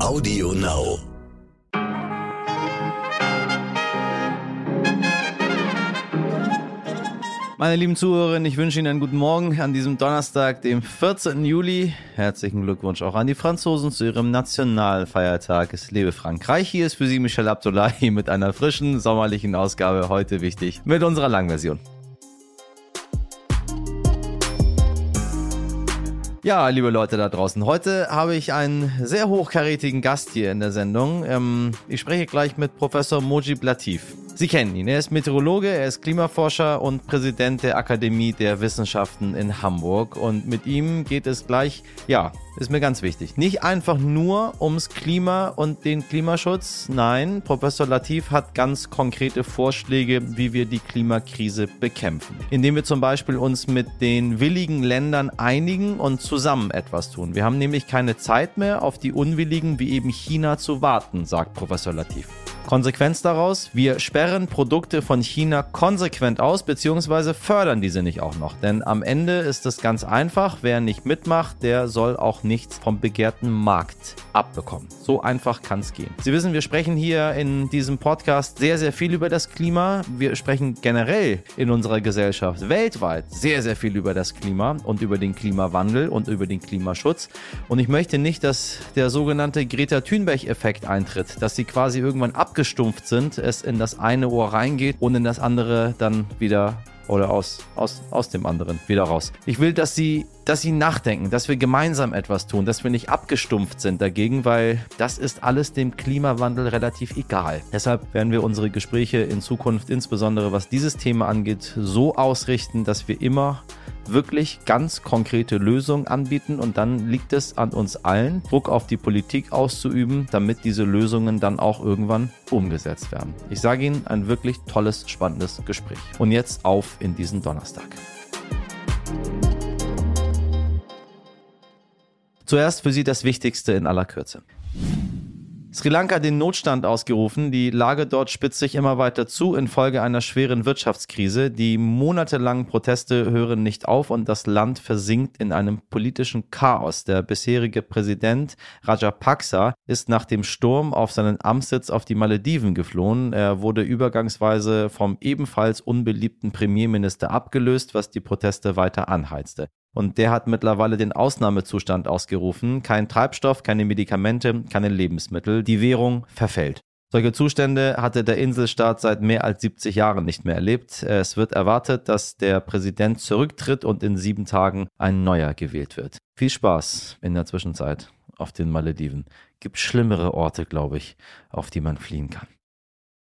Audio Now. Meine lieben Zuhörerinnen, ich wünsche Ihnen einen guten Morgen an diesem Donnerstag, dem 14. Juli. Herzlichen Glückwunsch auch an die Franzosen zu ihrem Nationalfeiertag. Es lebe Frankreich. Hier ist für Sie Michel Abdullahi mit einer frischen sommerlichen Ausgabe heute wichtig mit unserer Langversion. Ja, liebe Leute da draußen, heute habe ich einen sehr hochkarätigen Gast hier in der Sendung. Ähm, ich spreche gleich mit Professor Mojib Latif. Sie kennen ihn. Er ist Meteorologe, er ist Klimaforscher und Präsident der Akademie der Wissenschaften in Hamburg. Und mit ihm geht es gleich, ja, ist mir ganz wichtig, nicht einfach nur ums Klima und den Klimaschutz. Nein, Professor Latif hat ganz konkrete Vorschläge, wie wir die Klimakrise bekämpfen. Indem wir zum Beispiel uns mit den willigen Ländern einigen und zusammen etwas tun. Wir haben nämlich keine Zeit mehr, auf die Unwilligen wie eben China zu warten, sagt Professor Latif. Konsequenz daraus, wir sperren Produkte von China konsequent aus, beziehungsweise fördern diese nicht auch noch. Denn am Ende ist es ganz einfach, wer nicht mitmacht, der soll auch nichts vom begehrten Markt abbekommen. So einfach kann es gehen. Sie wissen, wir sprechen hier in diesem Podcast sehr, sehr viel über das Klima. Wir sprechen generell in unserer Gesellschaft weltweit sehr, sehr viel über das Klima und über den Klimawandel und über den Klimaschutz. Und ich möchte nicht, dass der sogenannte Greta Thunberg-Effekt eintritt, dass sie quasi irgendwann ab abgestumpft sind, es in das eine Ohr reingeht und in das andere dann wieder oder aus, aus, aus dem anderen wieder raus. Ich will, dass sie, dass sie nachdenken, dass wir gemeinsam etwas tun, dass wir nicht abgestumpft sind dagegen, weil das ist alles dem Klimawandel relativ egal. Deshalb werden wir unsere Gespräche in Zukunft, insbesondere was dieses Thema angeht, so ausrichten, dass wir immer wirklich ganz konkrete Lösungen anbieten und dann liegt es an uns allen, Druck auf die Politik auszuüben, damit diese Lösungen dann auch irgendwann umgesetzt werden. Ich sage Ihnen, ein wirklich tolles, spannendes Gespräch. Und jetzt auf in diesen Donnerstag. Zuerst für Sie das Wichtigste in aller Kürze. Sri Lanka den Notstand ausgerufen. Die Lage dort spitzt sich immer weiter zu infolge einer schweren Wirtschaftskrise. Die monatelangen Proteste hören nicht auf und das Land versinkt in einem politischen Chaos. Der bisherige Präsident Rajapaksa ist nach dem Sturm auf seinen Amtssitz auf die Malediven geflohen. Er wurde übergangsweise vom ebenfalls unbeliebten Premierminister abgelöst, was die Proteste weiter anheizte. Und der hat mittlerweile den Ausnahmezustand ausgerufen. Kein Treibstoff, keine Medikamente, keine Lebensmittel. Die Währung verfällt. Solche Zustände hatte der Inselstaat seit mehr als 70 Jahren nicht mehr erlebt. Es wird erwartet, dass der Präsident zurücktritt und in sieben Tagen ein neuer gewählt wird. Viel Spaß in der Zwischenzeit auf den Malediven. Gibt schlimmere Orte, glaube ich, auf die man fliehen kann.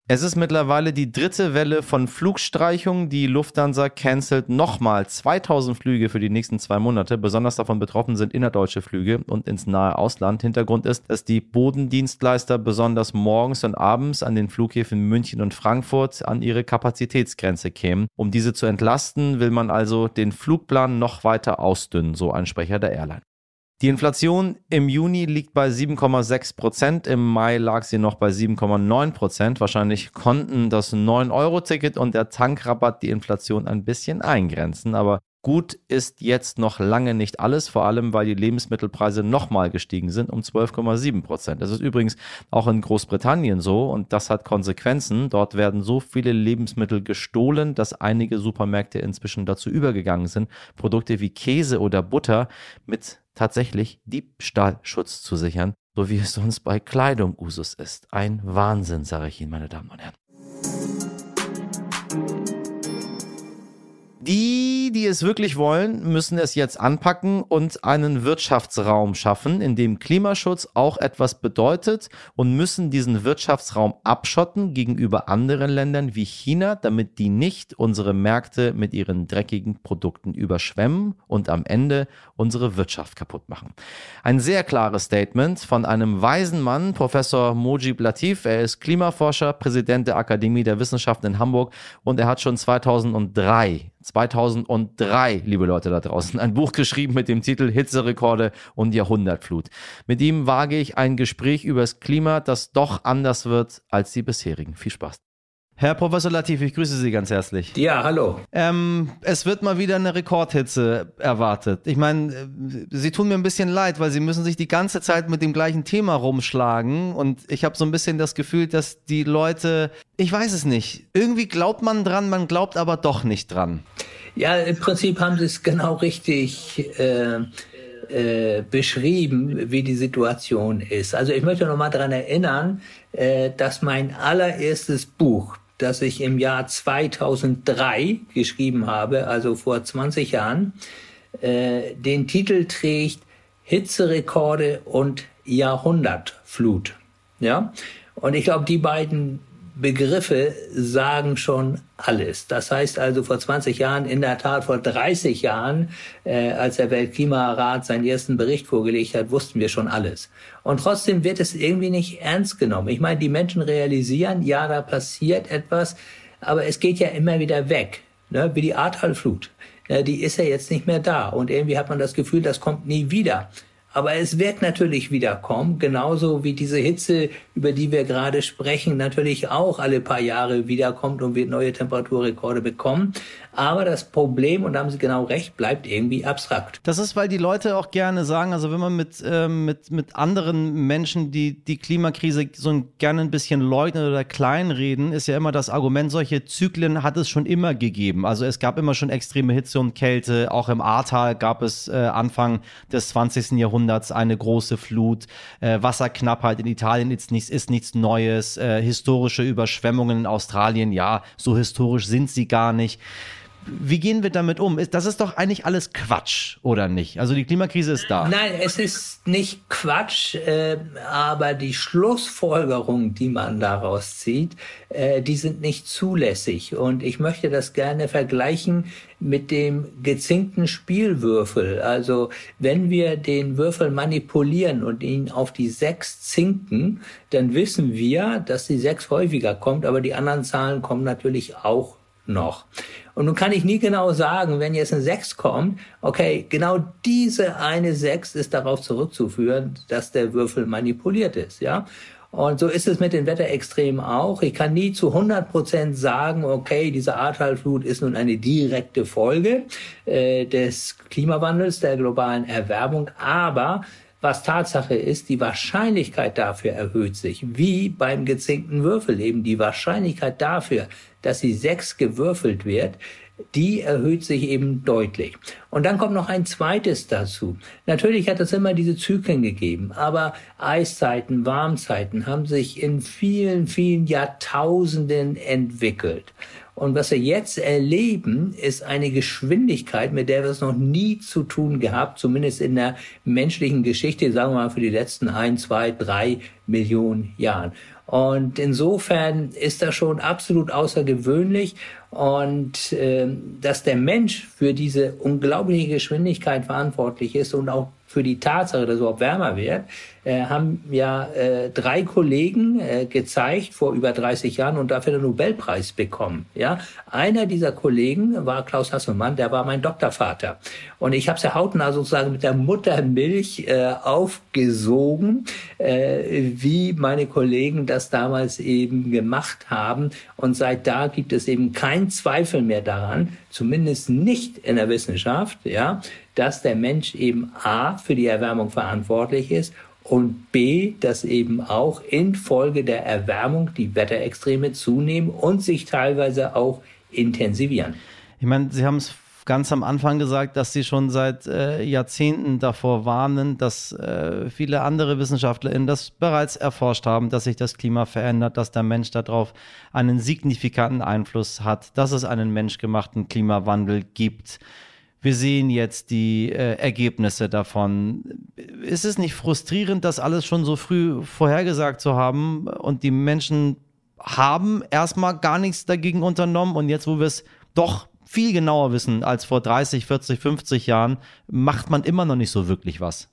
Es ist mittlerweile die dritte Welle von Flugstreichungen. Die Lufthansa cancelt nochmal 2000 Flüge für die nächsten zwei Monate. Besonders davon betroffen sind innerdeutsche Flüge und ins nahe Ausland. Hintergrund ist, dass die Bodendienstleister besonders morgens und abends an den Flughäfen München und Frankfurt an ihre Kapazitätsgrenze kämen. Um diese zu entlasten, will man also den Flugplan noch weiter ausdünnen, so ein Sprecher der Airline. Die Inflation im Juni liegt bei 7,6 Prozent. Im Mai lag sie noch bei 7,9 Prozent. Wahrscheinlich konnten das 9-Euro-Ticket und der Tankrabatt die Inflation ein bisschen eingrenzen. Aber gut ist jetzt noch lange nicht alles, vor allem weil die Lebensmittelpreise nochmal gestiegen sind um 12,7 Prozent. Das ist übrigens auch in Großbritannien so und das hat Konsequenzen. Dort werden so viele Lebensmittel gestohlen, dass einige Supermärkte inzwischen dazu übergegangen sind, Produkte wie Käse oder Butter mit tatsächlich Diebstahlschutz zu sichern, so wie es sonst bei Kleidung Usus ist. Ein Wahnsinn, sage ich Ihnen, meine Damen und Herren. Die, die es wirklich wollen, müssen es jetzt anpacken und einen Wirtschaftsraum schaffen, in dem Klimaschutz auch etwas bedeutet und müssen diesen Wirtschaftsraum abschotten gegenüber anderen Ländern wie China, damit die nicht unsere Märkte mit ihren dreckigen Produkten überschwemmen und am Ende unsere Wirtschaft kaputt machen. Ein sehr klares Statement von einem weisen Mann, Professor Mojib Latif. Er ist Klimaforscher, Präsident der Akademie der Wissenschaften in Hamburg und er hat schon 2003 2003, liebe Leute da draußen, ein Buch geschrieben mit dem Titel Hitzerekorde und Jahrhundertflut. Mit ihm wage ich ein Gespräch über das Klima, das doch anders wird als die bisherigen. Viel Spaß. Herr Professor Latif, ich grüße Sie ganz herzlich. Ja, hallo. Ähm, es wird mal wieder eine Rekordhitze erwartet. Ich meine, äh, Sie tun mir ein bisschen leid, weil Sie müssen sich die ganze Zeit mit dem gleichen Thema rumschlagen. Und ich habe so ein bisschen das Gefühl, dass die Leute, ich weiß es nicht, irgendwie glaubt man dran, man glaubt aber doch nicht dran. Ja, im Prinzip haben Sie es genau richtig. Äh äh, beschrieben, wie die Situation ist. Also ich möchte noch mal daran erinnern, äh, dass mein allererstes Buch, das ich im Jahr 2003 geschrieben habe, also vor 20 Jahren, äh, den Titel trägt Hitzerekorde und Jahrhundertflut. Ja? Und ich glaube, die beiden Begriffe sagen schon alles. Das heißt also vor 20 Jahren, in der Tat vor 30 Jahren, äh, als der Weltklimarat seinen ersten Bericht vorgelegt hat, wussten wir schon alles. Und trotzdem wird es irgendwie nicht ernst genommen. Ich meine, die Menschen realisieren, ja, da passiert etwas, aber es geht ja immer wieder weg, ne? wie die Ahrtalflut. Ja, die ist ja jetzt nicht mehr da und irgendwie hat man das Gefühl, das kommt nie wieder. Aber es wird natürlich wieder kommen, genauso wie diese Hitze, über die wir gerade sprechen, natürlich auch alle paar Jahre wiederkommt und wir neue Temperaturrekorde bekommen. Aber das Problem, und da haben Sie genau recht, bleibt irgendwie abstrakt. Das ist, weil die Leute auch gerne sagen, also wenn man mit, äh, mit, mit anderen Menschen, die die Klimakrise so gerne ein bisschen leugnen oder kleinreden, ist ja immer das Argument, solche Zyklen hat es schon immer gegeben. Also es gab immer schon extreme Hitze und Kälte. Auch im Ahrtal gab es äh, Anfang des 20. Jahrhunderts eine große Flut. Äh, Wasserknappheit in Italien ist nichts, ist nichts Neues. Äh, historische Überschwemmungen in Australien, ja, so historisch sind sie gar nicht wie gehen wir damit um? Das ist doch eigentlich alles Quatsch, oder nicht? Also die Klimakrise ist da. Nein, es ist nicht Quatsch, äh, aber die Schlussfolgerungen, die man daraus zieht, äh, die sind nicht zulässig. Und ich möchte das gerne vergleichen mit dem gezinkten Spielwürfel. Also wenn wir den Würfel manipulieren und ihn auf die sechs zinken, dann wissen wir, dass die sechs häufiger kommt, aber die anderen Zahlen kommen natürlich auch noch. Und nun kann ich nie genau sagen, wenn jetzt ein 6 kommt, okay, genau diese eine 6 ist darauf zurückzuführen, dass der Würfel manipuliert ist, ja. Und so ist es mit den Wetterextremen auch. Ich kann nie zu 100 Prozent sagen, okay, diese Ahrtalflut ist nun eine direkte Folge äh, des Klimawandels, der globalen Erwärmung. Aber was Tatsache ist, die Wahrscheinlichkeit dafür erhöht sich, wie beim gezinkten Würfel eben. Die Wahrscheinlichkeit dafür, dass die sechs gewürfelt wird, die erhöht sich eben deutlich. Und dann kommt noch ein zweites dazu. Natürlich hat es immer diese Zyklen gegeben, aber Eiszeiten, Warmzeiten haben sich in vielen, vielen Jahrtausenden entwickelt. Und was wir jetzt erleben, ist eine Geschwindigkeit, mit der wir es noch nie zu tun gehabt, zumindest in der menschlichen Geschichte, sagen wir mal für die letzten ein, zwei, drei Millionen Jahren. Und insofern ist das schon absolut außergewöhnlich und äh, dass der Mensch für diese unglaubliche Geschwindigkeit verantwortlich ist und auch für die Tatsache, dass es überhaupt wärmer wird, äh, haben ja äh, drei Kollegen äh, gezeigt vor über 30 Jahren und dafür den Nobelpreis bekommen. Ja, einer dieser Kollegen war Klaus Hasselmann, der war mein Doktorvater. Und ich habe ja hautnah sozusagen mit der Muttermilch äh, aufgesogen, äh, wie meine Kollegen das damals eben gemacht haben. Und seit da gibt es eben keinen Zweifel mehr daran, zumindest nicht in der Wissenschaft, ja, dass der Mensch eben A für die Erwärmung verantwortlich ist und B, dass eben auch infolge der Erwärmung die Wetterextreme zunehmen und sich teilweise auch intensivieren. Ich meine, Sie haben es ganz am Anfang gesagt, dass Sie schon seit äh, Jahrzehnten davor warnen, dass äh, viele andere WissenschaftlerInnen das bereits erforscht haben, dass sich das Klima verändert, dass der Mensch darauf einen signifikanten Einfluss hat, dass es einen menschgemachten Klimawandel gibt. Wir sehen jetzt die äh, Ergebnisse davon. Ist es nicht frustrierend, das alles schon so früh vorhergesagt zu haben und die Menschen haben erstmal gar nichts dagegen unternommen und jetzt, wo wir es doch viel genauer wissen als vor 30, 40, 50 Jahren, macht man immer noch nicht so wirklich was.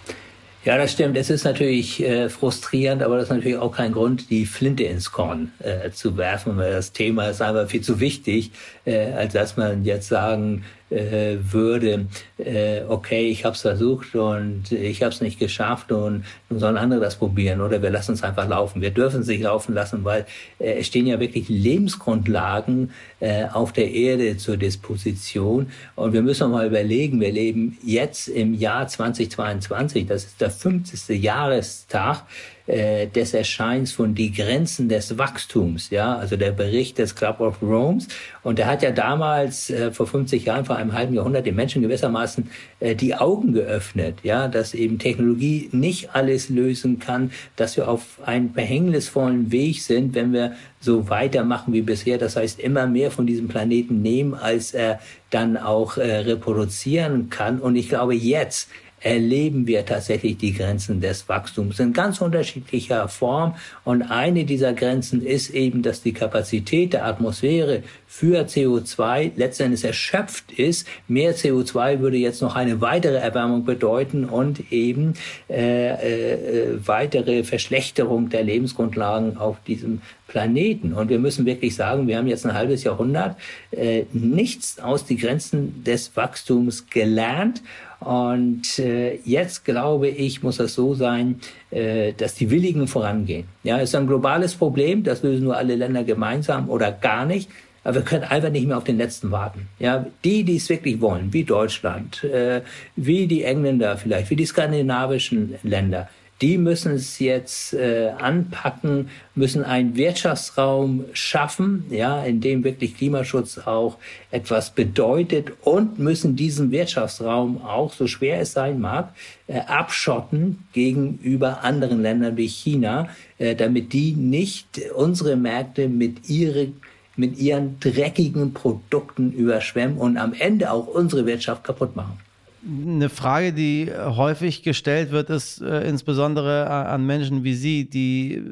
Ja, das stimmt. Es ist natürlich äh, frustrierend, aber das ist natürlich auch kein Grund, die Flinte ins Korn äh, zu werfen, weil das Thema ist einfach viel zu wichtig, äh, als dass man jetzt sagen äh, würde, äh, okay, ich habe es versucht und ich habe es nicht geschafft und nun sollen andere das probieren oder wir lassen es einfach laufen. Wir dürfen es nicht laufen lassen, weil äh, es stehen ja wirklich Lebensgrundlagen äh, auf der Erde zur Disposition und wir müssen mal überlegen, wir leben jetzt im Jahr 2022, das ist der 50. Jahrestag äh, des Erscheins von Die Grenzen des Wachstums, ja, also der Bericht des Club of Rome. Und der hat ja damals äh, vor 50 Jahren, vor einem halben Jahrhundert den Menschen gewissermaßen äh, die Augen geöffnet, ja, dass eben Technologie nicht alles lösen kann, dass wir auf einen verhängnisvollen Weg sind, wenn wir so weitermachen wie bisher. Das heißt, immer mehr von diesem Planeten nehmen, als er dann auch äh, reproduzieren kann. Und ich glaube, jetzt erleben wir tatsächlich die Grenzen des Wachstums in ganz unterschiedlicher Form. Und eine dieser Grenzen ist eben, dass die Kapazität der Atmosphäre für CO2 letztendlich erschöpft ist. Mehr CO2 würde jetzt noch eine weitere Erwärmung bedeuten und eben äh, äh, weitere Verschlechterung der Lebensgrundlagen auf diesem Planeten. Und wir müssen wirklich sagen, wir haben jetzt ein halbes Jahrhundert äh, nichts aus die Grenzen des Wachstums gelernt. Und äh, jetzt glaube ich, muss das so sein, äh, dass die Willigen vorangehen. Ja, ist ein globales Problem, das lösen nur alle Länder gemeinsam oder gar nicht. Aber wir können einfach nicht mehr auf den letzten warten. Ja, die, die es wirklich wollen, wie Deutschland, äh, wie die Engländer vielleicht, wie die skandinavischen Länder, die müssen es jetzt äh, anpacken, müssen einen Wirtschaftsraum schaffen, ja, in dem wirklich Klimaschutz auch etwas bedeutet und müssen diesen Wirtschaftsraum auch, so schwer es sein mag, äh, abschotten gegenüber anderen Ländern wie China, äh, damit die nicht unsere Märkte mit ihren mit ihren dreckigen Produkten überschwemmen und am Ende auch unsere Wirtschaft kaputt machen. Eine Frage, die häufig gestellt wird, ist äh, insbesondere an Menschen wie Sie, die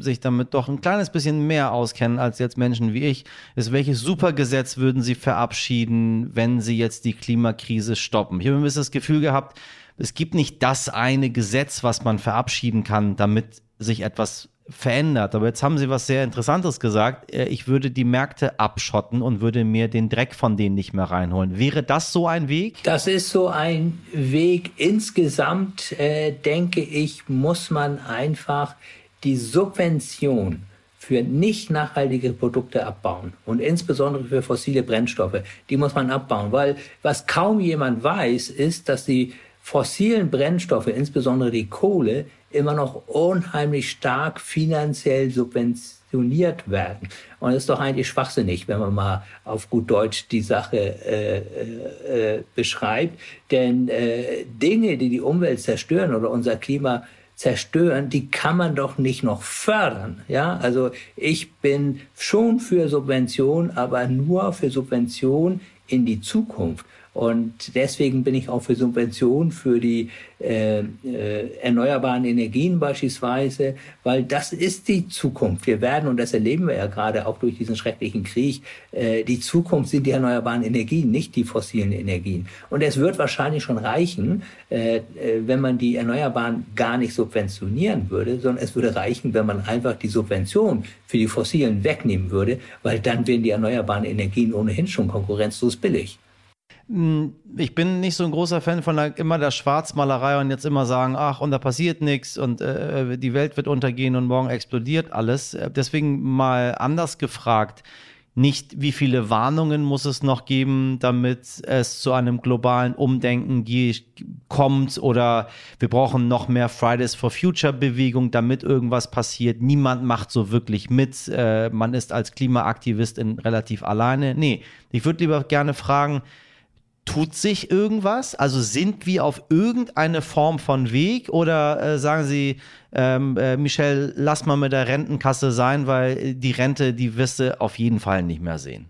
sich damit doch ein kleines bisschen mehr auskennen als jetzt Menschen wie ich, ist, welches Supergesetz würden Sie verabschieden, wenn Sie jetzt die Klimakrise stoppen? Ich habe ein bisschen das Gefühl gehabt, es gibt nicht das eine Gesetz, was man verabschieden kann, damit sich etwas verändert. Aber jetzt haben Sie was sehr Interessantes gesagt. Äh, ich würde die Märkte abschotten und würde mir den Dreck von denen nicht mehr reinholen. Wäre das so ein Weg? Das ist so ein Weg. Insgesamt, äh, denke ich, muss man einfach die Subvention für nicht nachhaltige Produkte abbauen und insbesondere für fossile Brennstoffe, die muss man abbauen, weil was kaum jemand weiß, ist, dass die fossilen Brennstoffe, insbesondere die Kohle, immer noch unheimlich stark finanziell subventioniert werden. Und das ist doch eigentlich schwachsinnig, wenn man mal auf gut Deutsch die Sache äh, äh, beschreibt. Denn äh, Dinge, die die Umwelt zerstören oder unser Klima zerstören, die kann man doch nicht noch fördern. Ja, also ich bin schon für Subvention, aber nur für Subvention in die Zukunft. Und deswegen bin ich auch für Subventionen für die äh, äh, erneuerbaren Energien beispielsweise, weil das ist die Zukunft. Wir werden, und das erleben wir ja gerade auch durch diesen schrecklichen Krieg, äh, die Zukunft sind die erneuerbaren Energien, nicht die fossilen Energien. Und es wird wahrscheinlich schon reichen, äh, äh wenn man die Erneuerbaren gar nicht subventionieren würde, sondern es würde reichen, wenn man einfach die Subvention für die fossilen wegnehmen würde, weil dann wären die erneuerbaren Energien ohnehin schon konkurrenzlos billig. Hm, ich bin nicht so ein großer Fan von der, immer der Schwarzmalerei und jetzt immer sagen, ach, und da passiert nichts und äh, die Welt wird untergehen und morgen explodiert alles. Äh, deswegen mal anders gefragt. Nicht, wie viele Warnungen muss es noch geben, damit es zu einem globalen Umdenken kommt oder wir brauchen noch mehr Fridays for Future Bewegung, damit irgendwas passiert. Niemand macht so wirklich mit. Äh, man ist als Klimaaktivist in relativ alleine. Nee, ich würde lieber gerne fragen, Tut sich irgendwas? Also sind wir auf irgendeine Form von Weg oder äh, sagen Sie, ähm, äh, Michel, lass mal mit der Rentenkasse sein, weil die Rente, die wirst du auf jeden Fall nicht mehr sehen?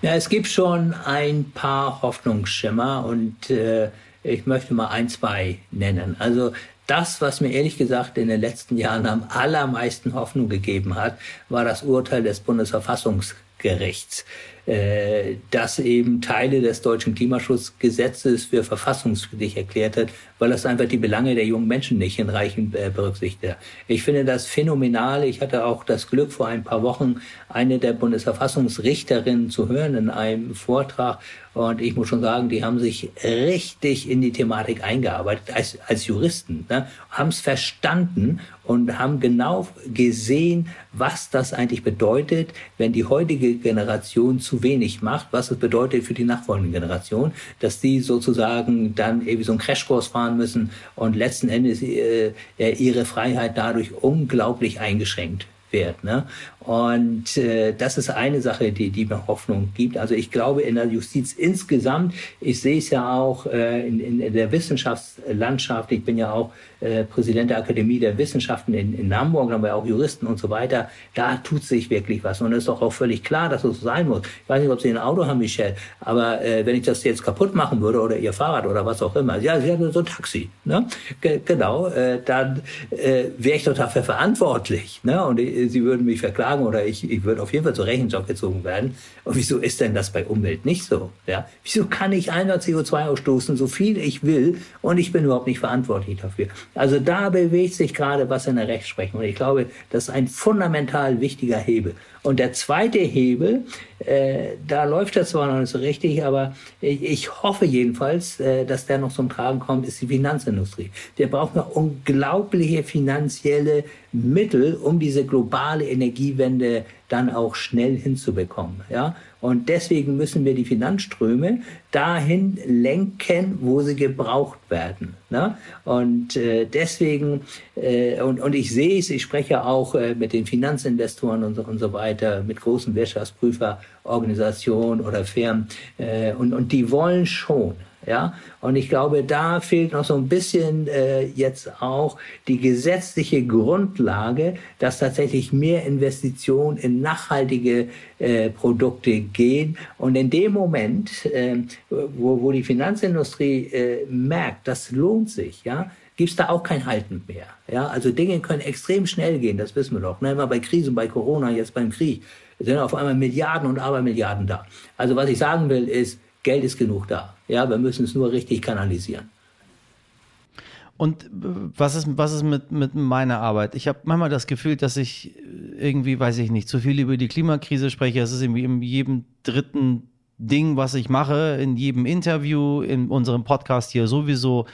Ja, es gibt schon ein paar Hoffnungsschimmer und äh, ich möchte mal ein, zwei nennen. Also das, was mir ehrlich gesagt in den letzten Jahren am allermeisten Hoffnung gegeben hat, war das Urteil des Bundesverfassungsgerichts Bundesverfassungsgerichts äh, eben Teile des deutschen Klimaschutzgesetzes für verfassungswidrig erklärt hat, weil das einfach die Belange der jungen Menschen nicht hinreichend äh, berücksichtigt. Ich finde das phänomenal. Ich hatte auch das Glück, vor ein paar Wochen eine der Bundesverfassungsrichterinnen zu hören in einem Vortrag. Und ich muss schon sagen, die haben sich richtig in die Thematik eingearbeitet als, als Juristen, ne? haben es verstanden und haben genau gesehen, was das eigentlich bedeutet, wenn die heutige Generation zu wenig macht, was es bedeutet für die nachfolgende Generation, dass die sozusagen dann irgendwie so einen Crashkurs fahren müssen und letzten Endes äh, ihre Freiheit dadurch unglaublich eingeschränkt wird. Ne? Und äh, das ist eine Sache, die, die mir Hoffnung gibt. Also ich glaube in der Justiz insgesamt, ich sehe es ja auch äh, in, in der Wissenschaftslandschaft, ich bin ja auch äh, Präsident der Akademie der Wissenschaften in, in Hamburg, da haben wir auch Juristen und so weiter, da tut sich wirklich was. Und es ist doch auch völlig klar, dass es so sein muss. Ich weiß nicht, ob Sie ein Auto haben, Michelle, aber äh, wenn ich das jetzt kaputt machen würde oder Ihr Fahrrad oder was auch immer, ja, Sie haben so ein Taxi, ne? G genau, äh, dann äh, wäre ich doch dafür verantwortlich. Ne? Und äh, Sie würden mich verklagen sagen oder ich, ich würde auf jeden Fall zur Rechenschaft gezogen werden. Und wieso ist denn das bei Umwelt nicht so? Ja? Wieso kann ich einmal CO2 ausstoßen, so viel ich will, und ich bin überhaupt nicht verantwortlich dafür? Also da bewegt sich gerade was in der Rechtsprechung. Und ich glaube, das ist ein fundamental wichtiger Hebel. Und der zweite Hebel, äh, da läuft das zwar noch nicht so richtig, aber ich, ich hoffe jedenfalls, äh, dass der noch zum Tragen kommt, ist die Finanzindustrie. Wir brauchen noch unglaubliche finanzielle Mittel, um diese globale Energiewende dann auch schnell hinzubekommen. Ja? Und deswegen müssen wir die Finanzströme dahin lenken, wo sie gebraucht werden. Ne? Und äh, deswegen, äh, und, und ich sehe es, ich spreche auch äh, mit den Finanzinvestoren und so, und so weiter, mit großen Wirtschaftsprüferorganisationen oder Firmen, äh, und, und die wollen schon ja, und ich glaube, da fehlt noch so ein bisschen äh, jetzt auch die gesetzliche Grundlage, dass tatsächlich mehr Investitionen in nachhaltige äh, Produkte gehen. Und in dem Moment, äh, wo, wo die Finanzindustrie äh, merkt, das lohnt sich, ja, gibt's da auch kein Halten mehr. Ja, also Dinge können extrem schnell gehen, das wissen wir doch. Ne? Immer bei Krisen, bei Corona, jetzt beim Krieg, sind auf einmal Milliarden und Abermilliarden da. Also was ich sagen will, ist, Geld ist genug da. Ja, wir müssen es nur richtig kanalisieren. Und was ist, was ist mit, mit meiner Arbeit? Ich habe manchmal das Gefühl, dass ich irgendwie, weiß ich nicht, zu viel über die Klimakrise spreche. Es ist irgendwie in jedem dritten Ding, was ich mache, in jedem Interview, in unserem Podcast hier sowieso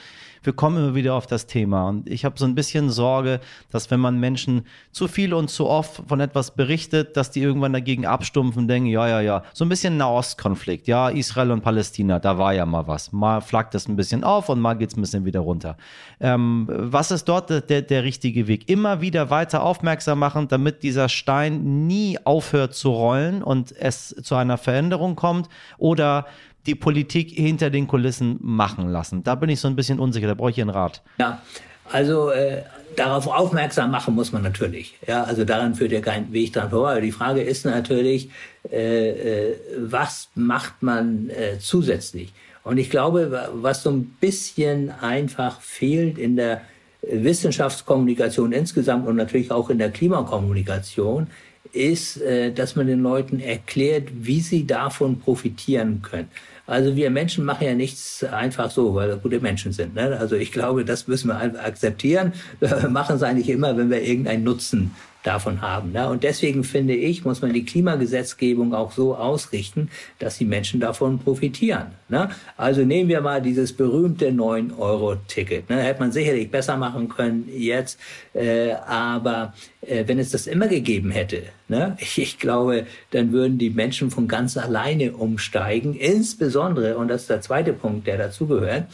wir kommen immer wieder auf das Thema. Und ich habe so ein bisschen Sorge, dass wenn man Menschen zu viel und zu oft von etwas berichtet, dass die irgendwann dagegen abstumpfen denken, ja, ja, ja, so ein bisschen Nahostkonflikt, ja, Israel und Palästina, da war ja mal was. Mal flackt es ein bisschen auf und mal geht es ein bisschen wieder runter. Ähm, was ist dort der, der richtige Weg? Immer wieder weiter aufmerksam machen, damit dieser Stein nie aufhört zu rollen und es zu einer Veränderung kommt? Oder die Politik hinter den Kulissen machen lassen? Da bin ich so ein bisschen unsicher, da brauche ich Ihren Rat. Ja, also äh, darauf aufmerksam machen muss man natürlich. Ja, also daran führt ja kein Weg dran vorbei. Die Frage ist natürlich, äh, äh, was macht man äh, zusätzlich? Und ich glaube, was so ein bisschen einfach fehlt in der Wissenschaftskommunikation insgesamt und natürlich auch in der Klimakommunikation, ist, äh, dass man den Leuten erklärt, wie sie davon profitieren können. Also wir Menschen machen ja nichts einfach so, weil wir gute Menschen sind. Ne? Also ich glaube, das müssen wir einfach akzeptieren. Wir machen es eigentlich immer, wenn wir irgendeinen Nutzen davon haben. Ne? Und deswegen finde ich, muss man die Klimagesetzgebung auch so ausrichten, dass die Menschen davon profitieren. Ne? Also nehmen wir mal dieses berühmte 9-Euro-Ticket. Ne? Hätte man sicherlich besser machen können jetzt, äh, aber äh, wenn es das immer gegeben hätte, ne? ich, ich glaube, dann würden die Menschen von ganz alleine umsteigen. Insbesondere, und das ist der zweite Punkt, der dazugehört,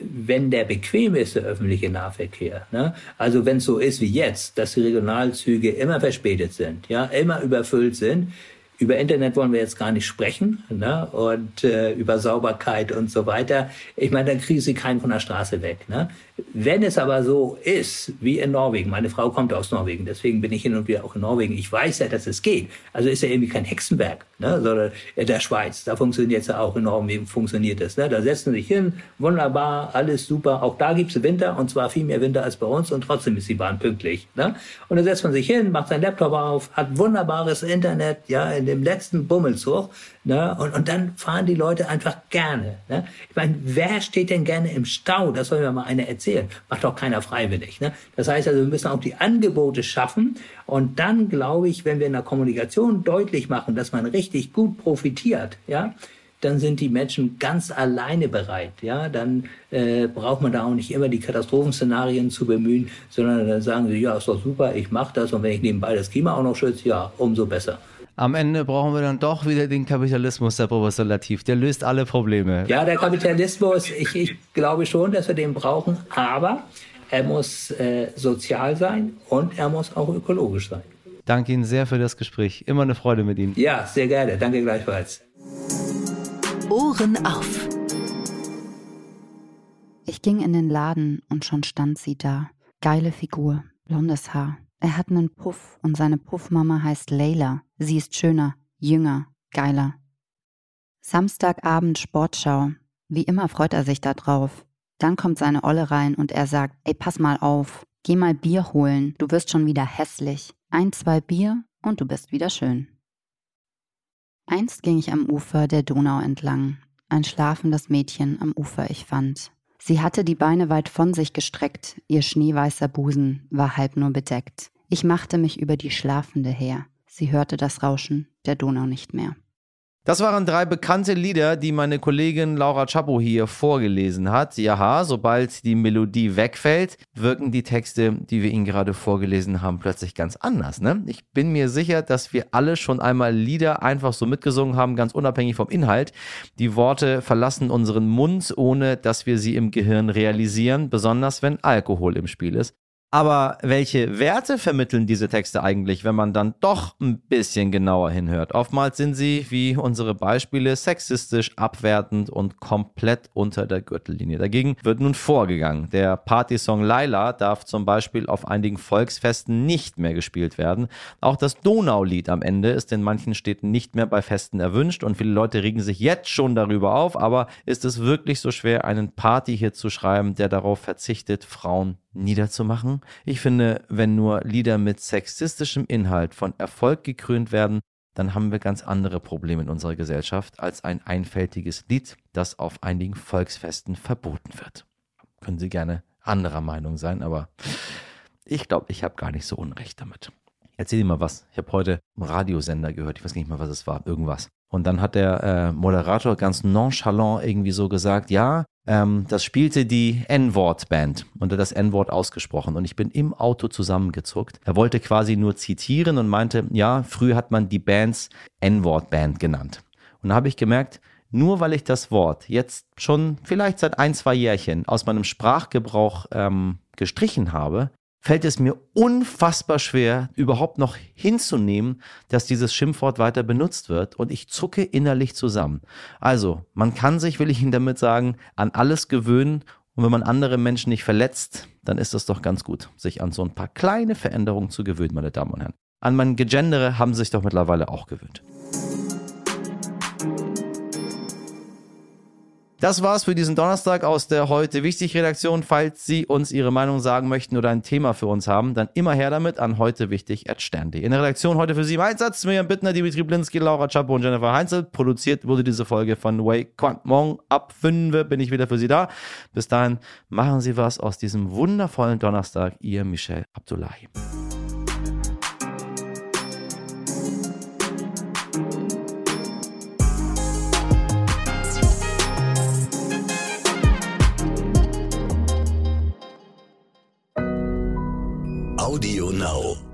wenn der bequem ist, der öffentliche Nahverkehr. Ne? Also wenn es so ist wie jetzt, dass die Regionalzüge immer verspätet sind, ja, immer überfüllt sind, über Internet wollen wir jetzt gar nicht sprechen ne? und äh, über Sauberkeit und so weiter. Ich meine, dann kriegen Sie keinen von der Straße weg. Ne? Wenn es aber so ist, wie in Norwegen, meine Frau kommt aus Norwegen, deswegen bin ich hin und wieder auch in Norwegen, ich weiß ja, dass es geht. Also ist ja irgendwie kein Hexenwerk, ne? sondern der Schweiz, da funktioniert es ja auch in Norwegen, funktioniert es. Ne? Da setzen sie sich hin, wunderbar, alles super. Auch da gibt es Winter und zwar viel mehr Winter als bei uns und trotzdem ist die Bahn pünktlich. Ne? Und dann setzt man sich hin, macht seinen Laptop auf, hat wunderbares Internet, ja, in dem letzten Bummelzug Ne? Und, und dann fahren die Leute einfach gerne. Ne? Ich meine, wer steht denn gerne im Stau? Das soll mir mal einer erzählen. Macht doch keiner freiwillig. Ne? Das heißt also, wir müssen auch die Angebote schaffen. Und dann glaube ich, wenn wir in der Kommunikation deutlich machen, dass man richtig gut profitiert, ja, dann sind die Menschen ganz alleine bereit. Ja, dann äh, braucht man da auch nicht immer die Katastrophenszenarien zu bemühen, sondern dann sagen sie, ja, ist doch super, ich mache das und wenn ich nebenbei das Klima auch noch schütze, ja, umso besser. Am Ende brauchen wir dann doch wieder den Kapitalismus, Herr Professor Latif. Der löst alle Probleme. Ja, der Kapitalismus, ich, ich glaube schon, dass wir den brauchen, aber er muss äh, sozial sein und er muss auch ökologisch sein. Danke Ihnen sehr für das Gespräch. Immer eine Freude mit Ihnen. Ja, sehr gerne. Danke gleichfalls. Ohren auf. Ich ging in den Laden und schon stand sie da. Geile Figur, blondes Haar, er hat einen Puff und seine Puffmama heißt Leila. Sie ist schöner, jünger, geiler. Samstagabend Sportschau. Wie immer freut er sich da drauf. Dann kommt seine Olle rein und er sagt, ey, pass mal auf, geh mal Bier holen, du wirst schon wieder hässlich. Ein, zwei Bier und du bist wieder schön. Einst ging ich am Ufer der Donau entlang, ein schlafendes Mädchen am Ufer ich fand. Sie hatte die Beine weit von sich gestreckt, ihr schneeweißer Busen war halb nur bedeckt. Ich machte mich über die Schlafende her. Sie hörte das Rauschen der Donau nicht mehr. Das waren drei bekannte Lieder, die meine Kollegin Laura Chapo hier vorgelesen hat. Ja, sobald die Melodie wegfällt, wirken die Texte, die wir Ihnen gerade vorgelesen haben, plötzlich ganz anders. Ne? Ich bin mir sicher, dass wir alle schon einmal Lieder einfach so mitgesungen haben, ganz unabhängig vom Inhalt. Die Worte verlassen unseren Mund, ohne dass wir sie im Gehirn realisieren, besonders wenn Alkohol im Spiel ist. Aber welche Werte vermitteln diese Texte eigentlich, wenn man dann doch ein bisschen genauer hinhört? Oftmals sind sie, wie unsere Beispiele, sexistisch, abwertend und komplett unter der Gürtellinie. Dagegen wird nun vorgegangen. Der Partysong Laila darf zum Beispiel auf einigen Volksfesten nicht mehr gespielt werden. Auch das Donaulied am Ende ist in manchen Städten nicht mehr bei Festen erwünscht und viele Leute regen sich jetzt schon darüber auf. Aber ist es wirklich so schwer, einen Party-Hit zu schreiben, der darauf verzichtet, Frauen niederzumachen. Ich finde, wenn nur Lieder mit sexistischem Inhalt von Erfolg gekrönt werden, dann haben wir ganz andere Probleme in unserer Gesellschaft als ein einfältiges Lied, das auf einigen Volksfesten verboten wird. Können Sie gerne anderer Meinung sein, aber ich glaube, ich habe gar nicht so Unrecht damit. Erzähl dir mal was. Ich habe heute einen Radiosender gehört. Ich weiß nicht mal, was es war. Irgendwas. Und dann hat der äh, Moderator ganz nonchalant irgendwie so gesagt, ja, ähm, das spielte die N-Wort-Band und hat das N-Wort ausgesprochen. Und ich bin im Auto zusammengezuckt. Er wollte quasi nur zitieren und meinte, ja, früher hat man die Bands N-Wort-Band genannt. Und da habe ich gemerkt, nur weil ich das Wort jetzt schon vielleicht seit ein, zwei Jährchen aus meinem Sprachgebrauch ähm, gestrichen habe, fällt es mir unfassbar schwer, überhaupt noch hinzunehmen, dass dieses Schimpfwort weiter benutzt wird und ich zucke innerlich zusammen. Also, man kann sich, will ich Ihnen damit sagen, an alles gewöhnen und wenn man andere Menschen nicht verletzt, dann ist es doch ganz gut, sich an so ein paar kleine Veränderungen zu gewöhnen, meine Damen und Herren. An mein Gegendere haben sie sich doch mittlerweile auch gewöhnt. Das war's für diesen Donnerstag aus der heute wichtig Redaktion. Falls Sie uns Ihre Meinung sagen möchten oder ein Thema für uns haben, dann immer her damit an heute wichtig at stern.de. In der Redaktion heute für Sie im Einsatz Miriam Bittner, Dimitri Blinski, Laura Chapo und Jennifer Heinzel. Produziert wurde diese Folge von Wei Quan. Morgen ab 5 bin ich wieder für Sie da. Bis dahin machen Sie was aus diesem wundervollen Donnerstag. Ihr Michel Abdullahi. Audio Now.